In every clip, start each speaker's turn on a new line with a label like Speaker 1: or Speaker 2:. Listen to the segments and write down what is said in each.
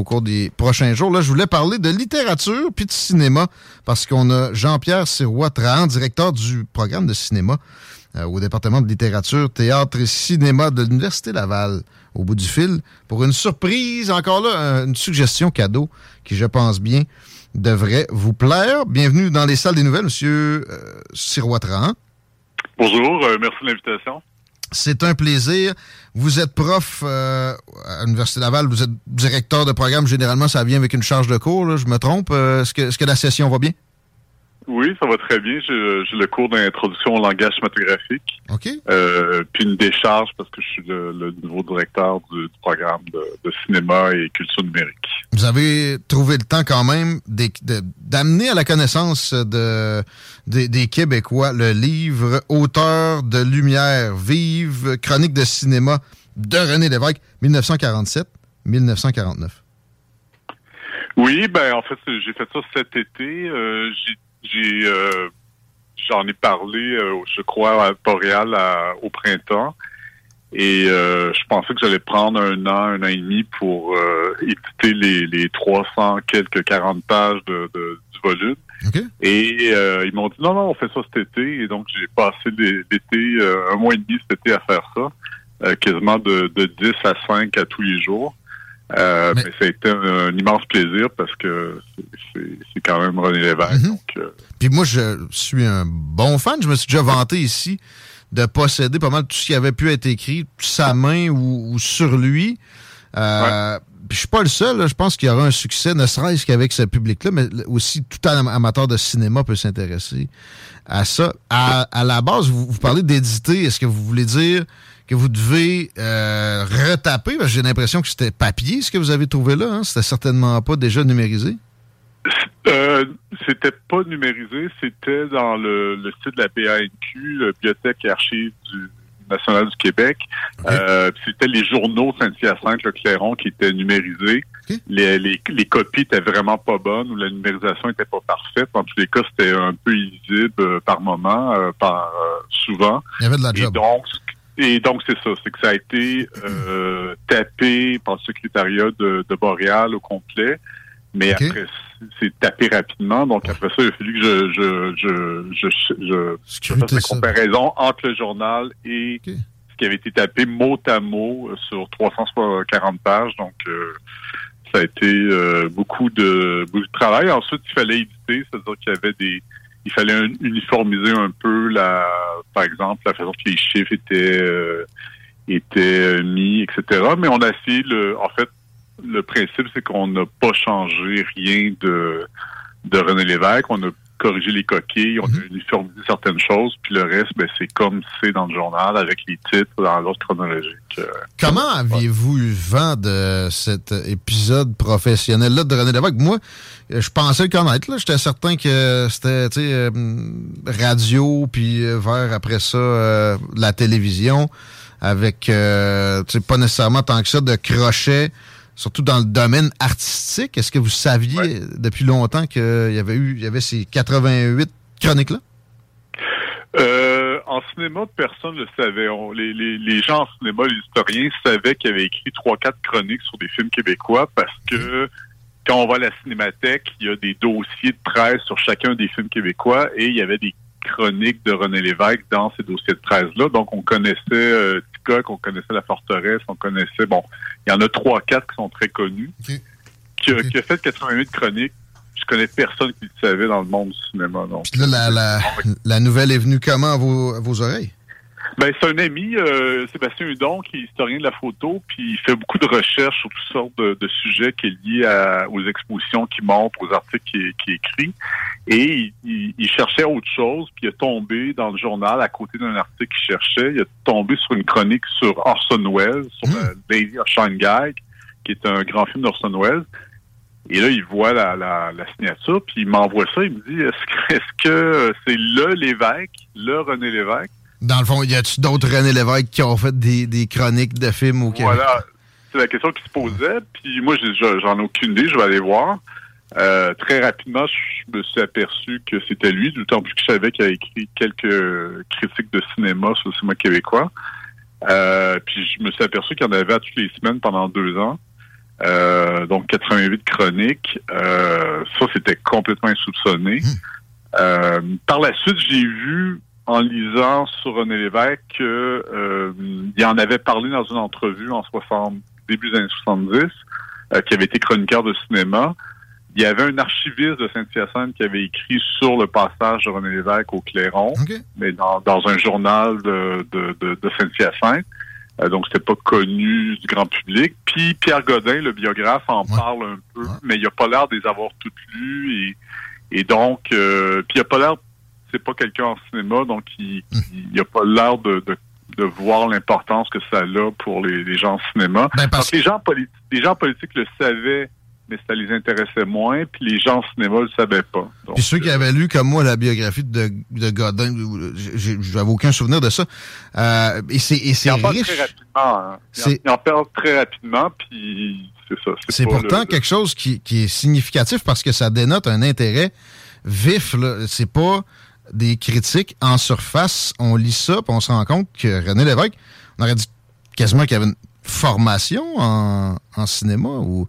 Speaker 1: Au cours des prochains jours, là, je voulais parler de littérature puis de cinéma parce qu'on a Jean-Pierre Sirois-Trahan, directeur du programme de cinéma euh, au département de littérature, théâtre et cinéma de l'Université Laval au bout du fil pour une surprise, encore là, une suggestion cadeau qui, je pense bien, devrait vous plaire. Bienvenue dans les salles des nouvelles, Monsieur euh, Sirois-Trahan.
Speaker 2: Bonjour, euh, merci de l'invitation.
Speaker 1: C'est un plaisir. Vous êtes prof euh, à l'Université Laval, vous êtes directeur de programme. Généralement, ça vient avec une charge de cours. Là, je me trompe. Euh, est-ce, que, est-ce que la session va bien?
Speaker 2: Oui, ça va très bien. J'ai, le cours d'introduction au langage cinématographique.
Speaker 1: OK.
Speaker 2: Euh, puis une décharge parce que je suis le, le nouveau directeur du, du programme de, de cinéma et culture numérique.
Speaker 1: Vous avez trouvé le temps quand même d'amener à la connaissance de, des- des Québécois le livre Auteur de lumière vive, chronique de cinéma de René Lévesque, 1947-1949.
Speaker 2: Oui, ben en fait, j'ai fait ça cet été. Euh, j'ai, j'ai, euh, j'en ai parlé, euh, je crois, à Boréal à- au printemps. Et euh, je pensais que j'allais prendre un an, un an et demi pour euh, éditer les, les 300 quelques 40 pages de, de- du volume. Et euh, ils m'ont dit non, non, on fait ça cet été. Et donc j'ai passé l'é- l'été, euh, un mois et demi cet été à faire ça, euh, quasiment de, de 10 à 5 à tous les jours. Euh,
Speaker 1: Mais-
Speaker 2: mais... ça a été un, un immense plaisir parce que c'est- quand même René Lévesque.
Speaker 1: Mhm.
Speaker 2: donc, euh,
Speaker 1: Puis moi, je suis un bon fan. Je me suis déjà vanté ici de posséder pas mal tout ce qui avait pu être écrit sa main ou, ou sur lui. Euh, puis Je suis pas le seul. là. Je pense qu'il y aura un succès, ne serait-ce qu'avec ce public-là, mais aussi tout am- amateur de cinéma peut s'intéresser à ça. À, à la base, vous, vous parlez d'éditer. Est-ce que vous voulez dire que vous devez euh, retaper? Parce que j'ai l'impression que c'était papier, ce que vous avez trouvé là. Hein? C'était certainement pas déjà numérisé.
Speaker 2: Euh, c'était pas numérisé, c'était dans le, le site de la BANQ, la Bibliothèque et Archives du National du Québec. Euh, c'était les journaux Saint-Hyacinthe, le Clairon, qui étaient numérisés. Les, les, les copies étaient vraiment pas bonnes ou la numérisation était pas parfaite. En tous les cas, c'était un peu illisible euh, par moment, par souvent.
Speaker 1: Il y avait de la
Speaker 2: Et
Speaker 1: job.
Speaker 2: donc, et donc c'est ça, c'est que ça a été euh, tapé par le secrétariat de, de Boréal au complet, mais après c'est tapé rapidement. Donc après ça, il a fallu que je je je je, je, fasse la comparaison entre le journal et ce qui avait été tapé mot à mot euh, sur 340 pages. Donc euh, ça a été euh, beaucoup de beaucoup de travail. Ensuite, il fallait éditer, c'est-à-dire qu'il y avait des il fallait uniformiser un peu la, par exemple, la façon que les chiffres étaient euh, étaient mis, etc. Mais on a essayé le, en fait, le principe, c'est qu'on n'a pas changé rien de de René Lévesque. Corriger les coquilles, on a mhm. uniformisé certaines choses, puis le reste, ben, c'est comme c'est dans le journal avec les titres dans l'ordre chronologique. Euh.
Speaker 1: Comment aviez-vous eu vent de cet épisode professionnel-là de René Lévesque? Moi, je pensais le connaître. J'étais certain que c'était euh, radio, puis euh, vers après ça, la télévision, avec pas nécessairement tant que ça de crochet surtout dans le domaine artistique. Est-ce que vous saviez depuis longtemps qu'il y avait eu il y avait ces 88 chroniques-là?
Speaker 2: Euh, en cinéma, personne ne le savait. les, gens en cinéma, les historiens savaient qu'il avait écrit trois, quatre chroniques sur des films québécois parce que quand on va à la cinémathèque, il y a des dossiers de presse sur chacun des films québécois et il y avait des chroniques de René Lévesque dans ces dossiers de presse-là. Donc, on connaissait euh, on connaissait La Forteresse, on connaissait, bon, il y en a trois, quatre qui sont très connus. Qui, a, fait 88 chroniques. Je connais personne qui le savait dans le monde du cinéma. Donc.
Speaker 1: Puis là, la, nouvelle est venue comment à vos oreilles?
Speaker 2: Ben, c'est un ami, euh, Sébastien Hudon, qui est historien de la photo, puis il fait beaucoup de recherches sur toutes sortes de, sujets qui est liés aux expositions qu'il montre, aux articles qu'il écrit. Et il, cherchait autre chose, puis il est tombé dans le journal, à côté d'un article qu'il cherchait, il est tombé sur une chronique sur Orson Welles, sur mmh. Lady of Shanghai, qui est un grand film d'Orson Welles. Et là, il voit la, la, signature, puis il m'envoie ça. Il me dit Est-ce que c'est le l'évêque, le René Lévesque?
Speaker 1: Dans le fond, y a-tu d'autres René Lévesque qui ont fait des, des chroniques de films au Québec?
Speaker 2: Voilà. C'est la question qui se posait. Puis moi, j'en ai aucune idée. Je vais aller voir. Euh, très rapidement, je me suis aperçu que c'était lui, d'autant plus que je savais qu'il a écrit quelques critiques de cinéma sur le cinéma québécois. Euh, puis je me suis aperçu qu'il y en avait à toutes les semaines pendant deux ans. Euh, donc 88 chroniques. ça, c'était complètement insoupçonné. Hum. par la suite, j'ai vu en lisant sur René Lévesque qu'il euh, en avait parlé dans une entrevue en 60, début des années 70, euh, qui avait été chroniqueur de cinéma. Il y avait un archiviste de Saint-Hyacinthe qui avait écrit sur le passage de René Lévesque au Clairon, mais dans, un journal de, de, Saint-Hyacinthe. Euh, donc, c'était pas connu du grand public. Puis Pierre Godin, le biographe, en parle un peu, mais il a pas l'air de les avoir toutes lues. Et, et donc, euh, puis il a pas l'air c'est pas quelqu'un en cinéma, donc il n'a pas l'air de, voir l'importance que ça a pour les, gens en cinéma. Ben, parce... que les gens, les gens politiques le savaient, mais ça les intéressait moins, puis les gens en cinéma le savaient pas.
Speaker 1: puis ceux qui euh, avaient lu, comme moi, la biographie de, de Godin, j'avais aucun souvenir de ça. Euh, et c'est riche.
Speaker 2: Il en parle très rapidement. Hein. Il, en, parle très rapidement, puis c'est ça.
Speaker 1: C'est pourtant quelque chose qui, qui, est significatif parce que ça dénote un intérêt vif. C'est pas des critiques en surface. On lit ça, puis on se rend compte que René Lévesque, on aurait dit quasiment qu'il y avait une formation en, cinéma ou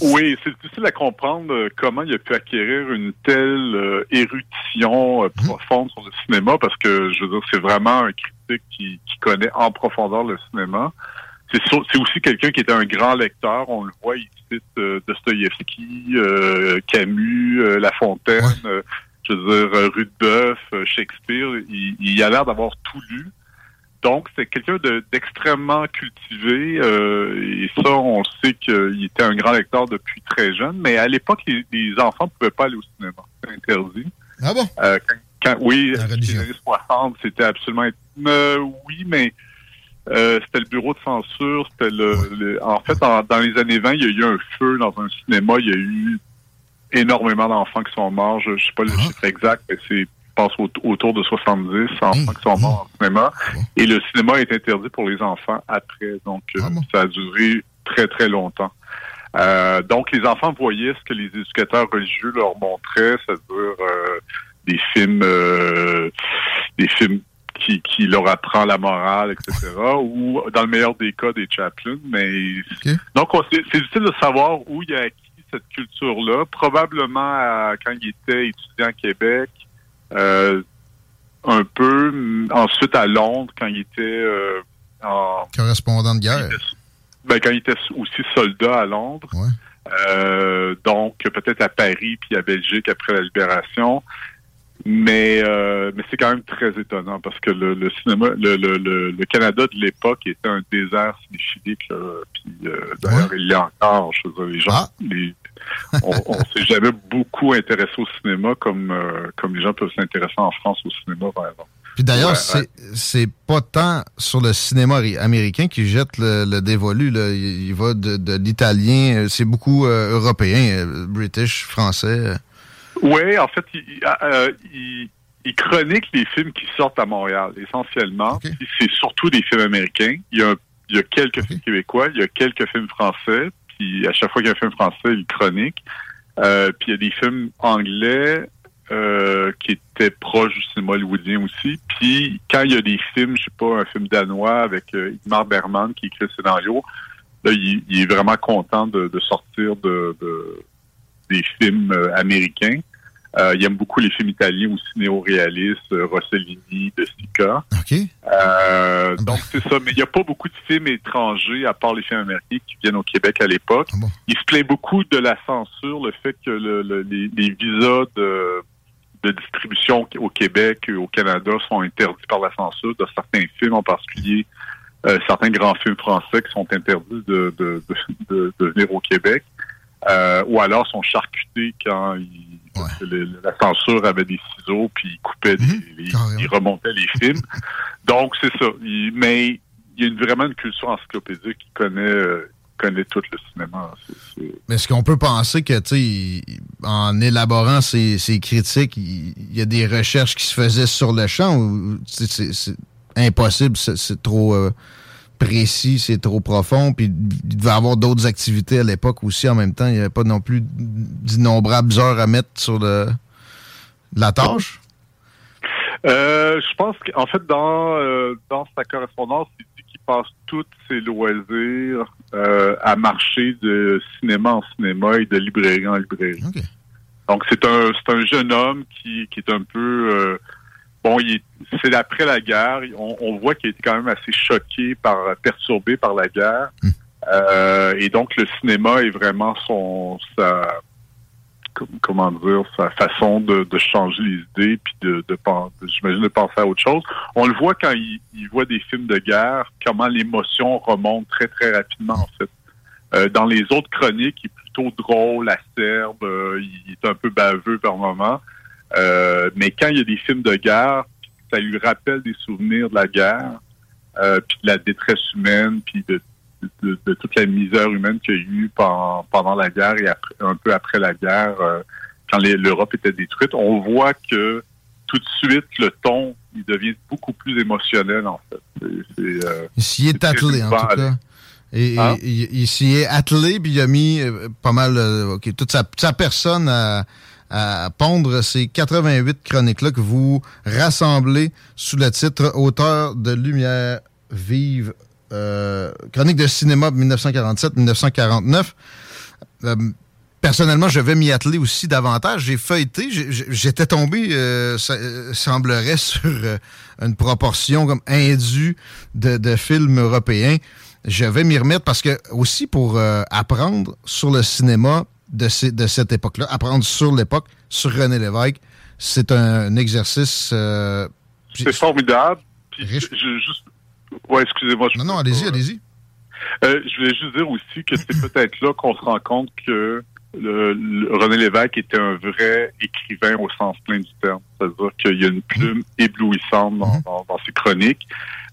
Speaker 2: oui, c'est difficile à comprendre euh, comment il a pu acquérir une telle euh, érudition euh, mhm. profonde sur le cinéma parce que je veux dire c'est vraiment un critique qui, connaît en profondeur le cinéma. C'est aussi quelqu'un qui était un grand lecteur, on le voit, il cite Dostoïevski, Camus, La Fontaine, je veux dire, euh, Rudebeuf, euh, Shakespeare, il, a l'air d'avoir tout lu. Donc, c'est quelqu'un d'extrêmement cultivé. Euh, et ça, on sait qu'il était un grand lecteur depuis très jeune. Mais à l'époque, les, enfants ne pouvaient pas aller au cinéma. C'était interdit.
Speaker 1: Ah bon?
Speaker 2: oui, dans les années 60, c'était absolument... oui, mais c'était le bureau de censure. C'était le, En fait, dans les années 20, il y a eu un feu dans un cinéma. Il y a eu énormément d'enfants qui sont morts. Je ne sais pas le ah. chiffre exact, mais c'est je pense autour de 70 enfants qui sont morts en cinéma. Ah Et le cinéma est interdit pour les enfants après. Donc, euh, ah ça a duré très, très longtemps. Euh, donc, les enfants voyaient ce que les éducateurs religieux leur montraient, c'est-à-dire euh, des films des films qui, qui leur apprend la morale, etc. ou, dans le meilleur des cas, des Chaplin. Mais donc, c'est difficile de savoir où il y a cette culture-là, probablement quand il était étudiant à Québec, euh, un peu, ensuite à Londres, quand il était euh, en...
Speaker 1: Correspondant de guerre.
Speaker 2: ben, quand il était aussi soldat à Londres. Euh, donc, peut-être à Paris puis à Belgique après la libération. Mais, euh, mais c'est quand même très étonnant parce que le, le cinéma, le, le, le, Canada de l'époque était un désert cinéphilique. Là, puis euh, d'ailleurs, il l'est encore. Je veux dire, les gens, ah. les, on, s'est jamais beaucoup intéressé au cinéma comme euh, comme les gens peuvent s'intéresser en France au cinéma, par exemple.
Speaker 1: Puis d'ailleurs, c'est c'est pas tant sur le cinéma américain qui jette le, dévolu. Là. Il, va de, de l'italien, c'est beaucoup européen, british, français.
Speaker 2: Oui, en fait, euh, il, chronique les films qui sortent à Montréal, essentiellement. C'est surtout des films américains. Il y a, il y a quelques films québécois, il y a quelques films français. Puis à chaque fois qu'il y a un film français, il chronique. Euh, puis il y a des films anglais euh, qui étaient proches du cinéma hollywoodien aussi. Puis quand il y a des films, je sais pas, un film danois avec euh, Igmar Berman qui écrit le scénario, là, il, est vraiment content de, sortir de, des films américains. Euh, il aime beaucoup les films italiens aussi néo-réalistes, euh, Rossellini, De Sica. Euh, donc c'est ça. Mais il n'y a pas beaucoup de films étrangers, à part les films américains, qui viennent au Québec à l'époque. Ah il se plaint beaucoup de la censure, le fait que les, visas de, distribution au Québec et au Canada sont interdits par la censure de certains films, en particulier certains grands films français qui sont interdits de, de venir au Québec. Ou alors sont charcutés quand ils la censure avait des ciseaux, puis il coupait, des, mhm. il remontait les films. Donc, c'est ça. mais il y a une, vraiment une culture encyclopédique qui connaît, euh, connaît tout le cinéma.
Speaker 1: Mais est-ce qu'on peut penser que, tu en élaborant ces, critiques, il y, a des recherches qui se faisaient sur le champ ou c'est impossible, c'est trop... Euh, précis, c'est trop profond, puis il devait avoir d'autres activités à l'époque aussi en même temps. Il n'y avait pas non plus d'innombrables heures à mettre sur le, la tâche?
Speaker 2: Euh, je pense qu'en fait, dans, euh, dans sa correspondance, il dit qu'il passe tous ses loisirs euh, à marcher de cinéma en cinéma et de librairie en librairie. Donc, c'est un, un jeune homme qui, qui est un peu bon, c'est après la guerre. On, voit qu'il était quand même assez choqué par, perturbé par la guerre. Hmm. Euh, et donc le cinéma est vraiment son sa comment dire sa façon de, changer les idées puis de, de, j'imagine de penser à autre chose. On le voit quand il, voit des films de guerre, comment l'émotion remonte très très rapidement en fait. Euh, dans les autres chroniques, il est plutôt drôle, acerbe, euh, il est un peu baveux par moment. Euh, mais quand il y a des films de guerre, ça lui rappelle des souvenirs de la guerre, euh, puis de la détresse humaine, puis de, toute la misère humaine qu'il y a eu pendant, la guerre et un peu après la guerre, euh, quand l'Europe était détruite. On voit que tout de suite, le ton, il devient beaucoup plus émotionnel, en fait.
Speaker 1: il s'y est attelé, en tout cas. Et, hein? il, s'y est attelé, puis il a mis pas mal, toute sa, sa personne à à pondre ces 88 chroniques-là que vous rassemblez sous le titre Auteur de lumière vive, euh, chronique de cinéma 1947-1949. Euh, personnellement, je vais m'y atteler aussi davantage. J'ai feuilleté, j'étais tombé, euh, ça, semblerait, sur une proportion comme indue de, films européens. Je vais m'y remettre parce que aussi pour apprendre sur le cinéma, de, de cette époque-là, apprendre sur l'époque, sur René Lévesque. C'est un, exercice. Euh,
Speaker 2: c'est formidable. juste... Ouais, excusez-moi.
Speaker 1: Non, non, allez-y, allez-y.
Speaker 2: Euh, je voulais juste dire aussi que c'est peut-être là qu'on se rend compte que le, René Lévesque était un vrai écrivain au sens plein du terme. C'est-à-dire qu'il y a une plume éblouissante dans, mm-hmm. ses chroniques,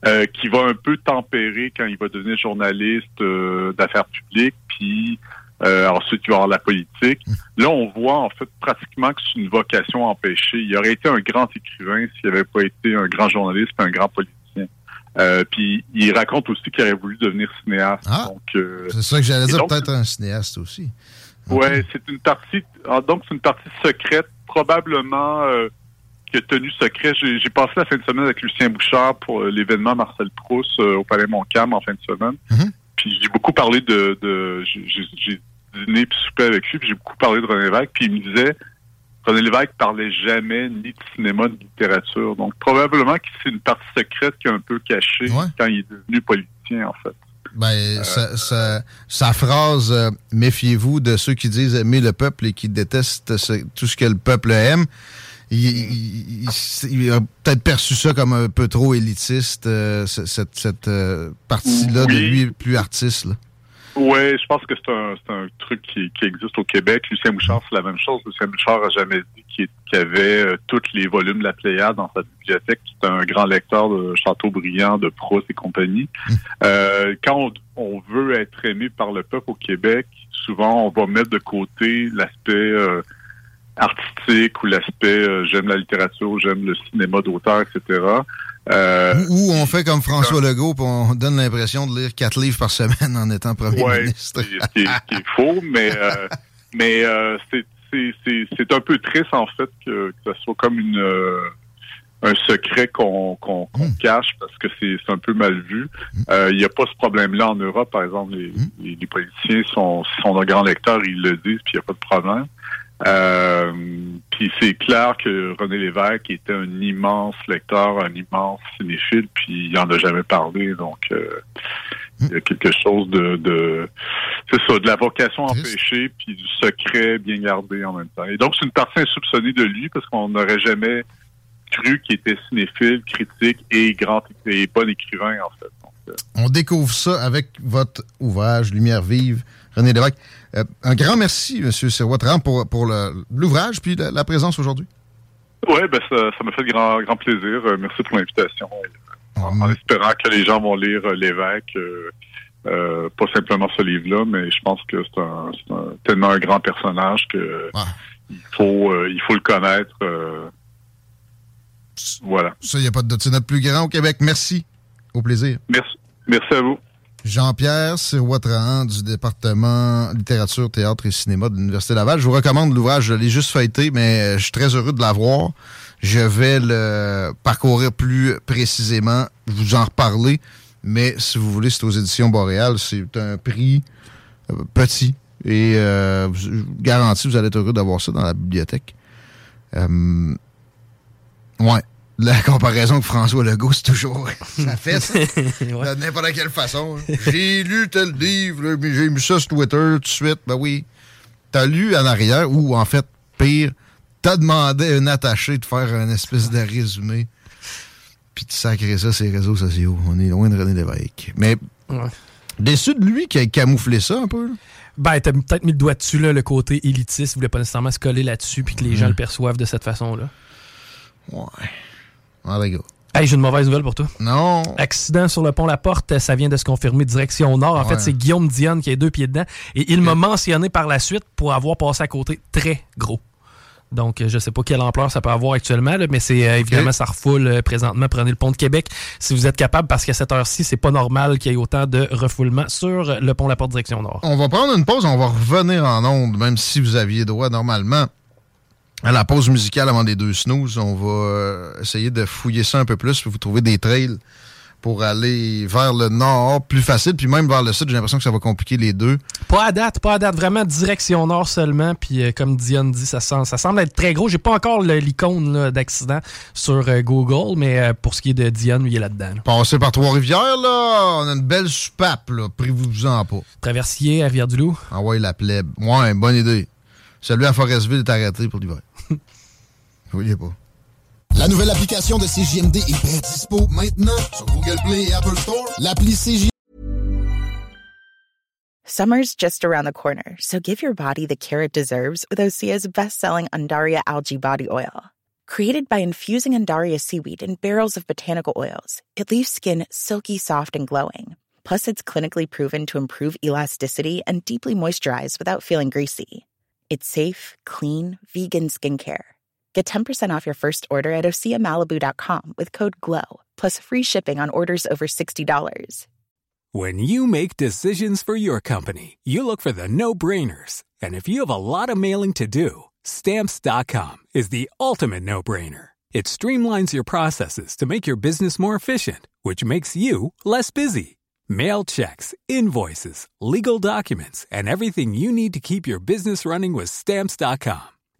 Speaker 2: euh, qui va un peu tempérer quand il va devenir journaliste d'affaires publiques, puis euh, ensuite, il va y avoir la politique. Là, on voit en fait pratiquement que c'est une vocation empêchée. Il aurait été un grand écrivain s'il n'avait pas été un grand journaliste et un grand politicien. Euh, puis il raconte aussi qu'il aurait voulu devenir cinéaste.
Speaker 1: Ah, euh, c'est ça que j'allais dire, peut-être un cinéaste aussi.
Speaker 2: Ouais, c'est une partie. Ah, donc c'est une partie secrète, probablement euh, qui a tenu secret. J'ai passé la fin de semaine avec Lucien Bouchard pour l'événement Marcel Proust au Palais Montcalm en fin de semaine. Mm-hmm. Puis j'ai beaucoup parlé de, de j'ai dîner puis souper avec lui, puis j'ai beaucoup parlé de René Lévesque, puis il me disait René Lévesque parlait jamais ni de cinéma ni de littérature. Donc probablement que c'est une partie secrète qui est un peu cachée quand il est devenu politicien, en fait.
Speaker 1: Ben, euh, sa, phrase euh, Méfiez-vous de ceux qui disent aimer le peuple et qui détestent tout ce que le peuple aime il, a peut-être perçu ça comme un peu trop élitiste, euh, cette, cette euh, partie-là de lui plus artiste.
Speaker 2: Oui, je pense que c'est un, un, truc qui, qui, existe au Québec. Lucien Bouchard, c'est la même chose. Lucien Bouchard a jamais dit qu'il avait euh, tous les volumes de la Pléiade dans sa bibliothèque. C'est un grand lecteur de Châteaubriand, de Proust et compagnie. Hum. Euh, quand on, veut être aimé par le peuple au Québec, souvent on va mettre de côté l'aspect euh, artistique ou l'aspect euh, j'aime la littérature, j'aime le cinéma d'auteur, etc.
Speaker 1: Euh, ou, on fait comme François Legault, et on donne l'impression de lire quatre livres par semaine en étant premier ministre.
Speaker 2: Ce qui, est faux, mais euh, mais euh, c'est un peu triste en fait que, que ce soit comme une un secret qu'on hmm. cache parce que c'est un peu mal vu. Hmm. Il n'y a pas ce problème-là en Europe, par exemple. Les, hmm. les, politiciens sont, sont de grands lecteurs, ils le disent, puis il n'y a pas de problème. Euh, puis c'est clair que René Lévesque était un immense lecteur, un immense cinéphile, puis il en a jamais parlé. Donc euh, il y a quelque chose de, de c'est ça, de la vocation empêchée, puis du secret bien gardé en même temps. Et donc c'est une partie insoupçonnée de lui parce qu'on n'aurait jamais cru qu'il était cinéphile, critique et grand et bon écrivain en fait.
Speaker 1: Euh, On découvre ça avec votre ouvrage Lumière vive, René Lévesque. Euh, un grand merci, M. Serwatran, pour, pour l'ouvrage puis la, présence aujourd'hui.
Speaker 2: Oui, ben ça m'a fait grand, grand plaisir. Euh, merci pour l'invitation. En, espérant que les gens vont lire euh, l'évêque, pas simplement ce livre-là, mais je pense que c'est un, tellement un grand personnage que il faut il faut le connaître. voilà.
Speaker 1: Ça, il n'y a pas de doute. C'est notre plus grand au Québec. Merci. Au plaisir.
Speaker 2: Merci. Merci à vous.
Speaker 1: Jean-Pierre Sirois-Trahan du département littérature, théâtre et cinéma de l'Université Laval. Je vous recommande l'ouvrage, je l'ai juste feuilleté, mais je suis très heureux de l'avoir. Je vais le parcourir plus précisément, vous en reparler, mais si vous voulez, c'est aux éditions Boréal. C'est un prix euh, petit et euh, garanti, vous allez être heureux d'avoir ça dans la bibliothèque. Euh, ouais la comparaison que François Legault, c'est toujours. Ça fait ça. De n'importe quelle façon. J'ai lu tel livre, j'ai mis ça sur Twitter tout de suite. Ben oui. T'as lu en arrière, ou en fait, pire, t'as demandé à un attaché de faire un espèce de résumé. Puis tu sacré ça sur les réseaux sociaux. On est loin de René Lévesque. Mais déçu de lui qui a camouflé ça un peu.
Speaker 3: Ben, t'as peut-être mis le doigt dessus, là, le côté élitiste. Il voulait pas nécessairement se coller là-dessus, puis que les gens le perçoivent de cette façon-là.
Speaker 1: Ouais. Ah, gars.
Speaker 3: Hey, j'ai une mauvaise nouvelle pour toi.
Speaker 1: Non.
Speaker 3: Accident sur le pont La Porte, ça vient de se confirmer direction nord. En fait, c'est Guillaume Dionne qui a deux pieds dedans. Et il m'a mentionné par la suite pour avoir passé à côté très gros. Donc, je ne sais pas quelle ampleur ça peut avoir actuellement, mais c'est euh, évidemment, ça refoule euh, présentement. Prenez le pont de Québec si vous êtes capable, parce qu'à cette heure-ci, c'est pas normal qu'il y ait autant de refoulement sur le pont La Porte direction nord.
Speaker 1: On va prendre une pause, on va revenir en onde, même si vous aviez droit normalement à la pause musicale avant des deux snooze, on va euh, essayer de fouiller ça un peu plus pour vous trouver des trails pour aller vers le nord plus facile, puis même vers le sud, j'ai l'impression que ça va compliquer les deux.
Speaker 3: Pas à date, pas à date, vraiment direction nord seulement, puis euh, comme Diane dit, ça, semble, ça semble être très gros. J'ai pas encore l'icône d'accident sur euh, Google, mais pour ce qui est de Diane, il est là-dedans.
Speaker 1: Passez par Trois-Rivières, là, on a une belle soupape, là, privez-vous-en pas.
Speaker 3: Traversier à Rivière-du-Loup.
Speaker 1: Ah ouais, la plèbe. Ouais, bonne idée. Celui à Forestville est arrêté pour l'hiver. Voyez pas.
Speaker 4: La nouvelle application de CJMD est bien dispo maintenant sur Google Play et Apple Store. L'appli CJMD.
Speaker 5: Summer's just around the corner, so give your body the care it deserves with Osea's best-selling Andaria algae body oil. Created by infusing Andaria seaweed in barrels of botanical oils, it leaves skin silky soft and glowing. Plus, it's clinically proven to improve elasticity and deeply moisturize without feeling greasy. It's safe, clean, vegan skincare. Get 10% off your first order at oseamalibu.com with code GLOW, plus free shipping on orders over $60.
Speaker 6: When you make decisions for your company, you look for the no brainers. And if you have a lot of mailing to do, stamps.com is the ultimate no brainer. It streamlines your processes to make your business more efficient, which makes you less busy. Mail checks, invoices, legal documents, and everything you need to keep your business running with stamps.com.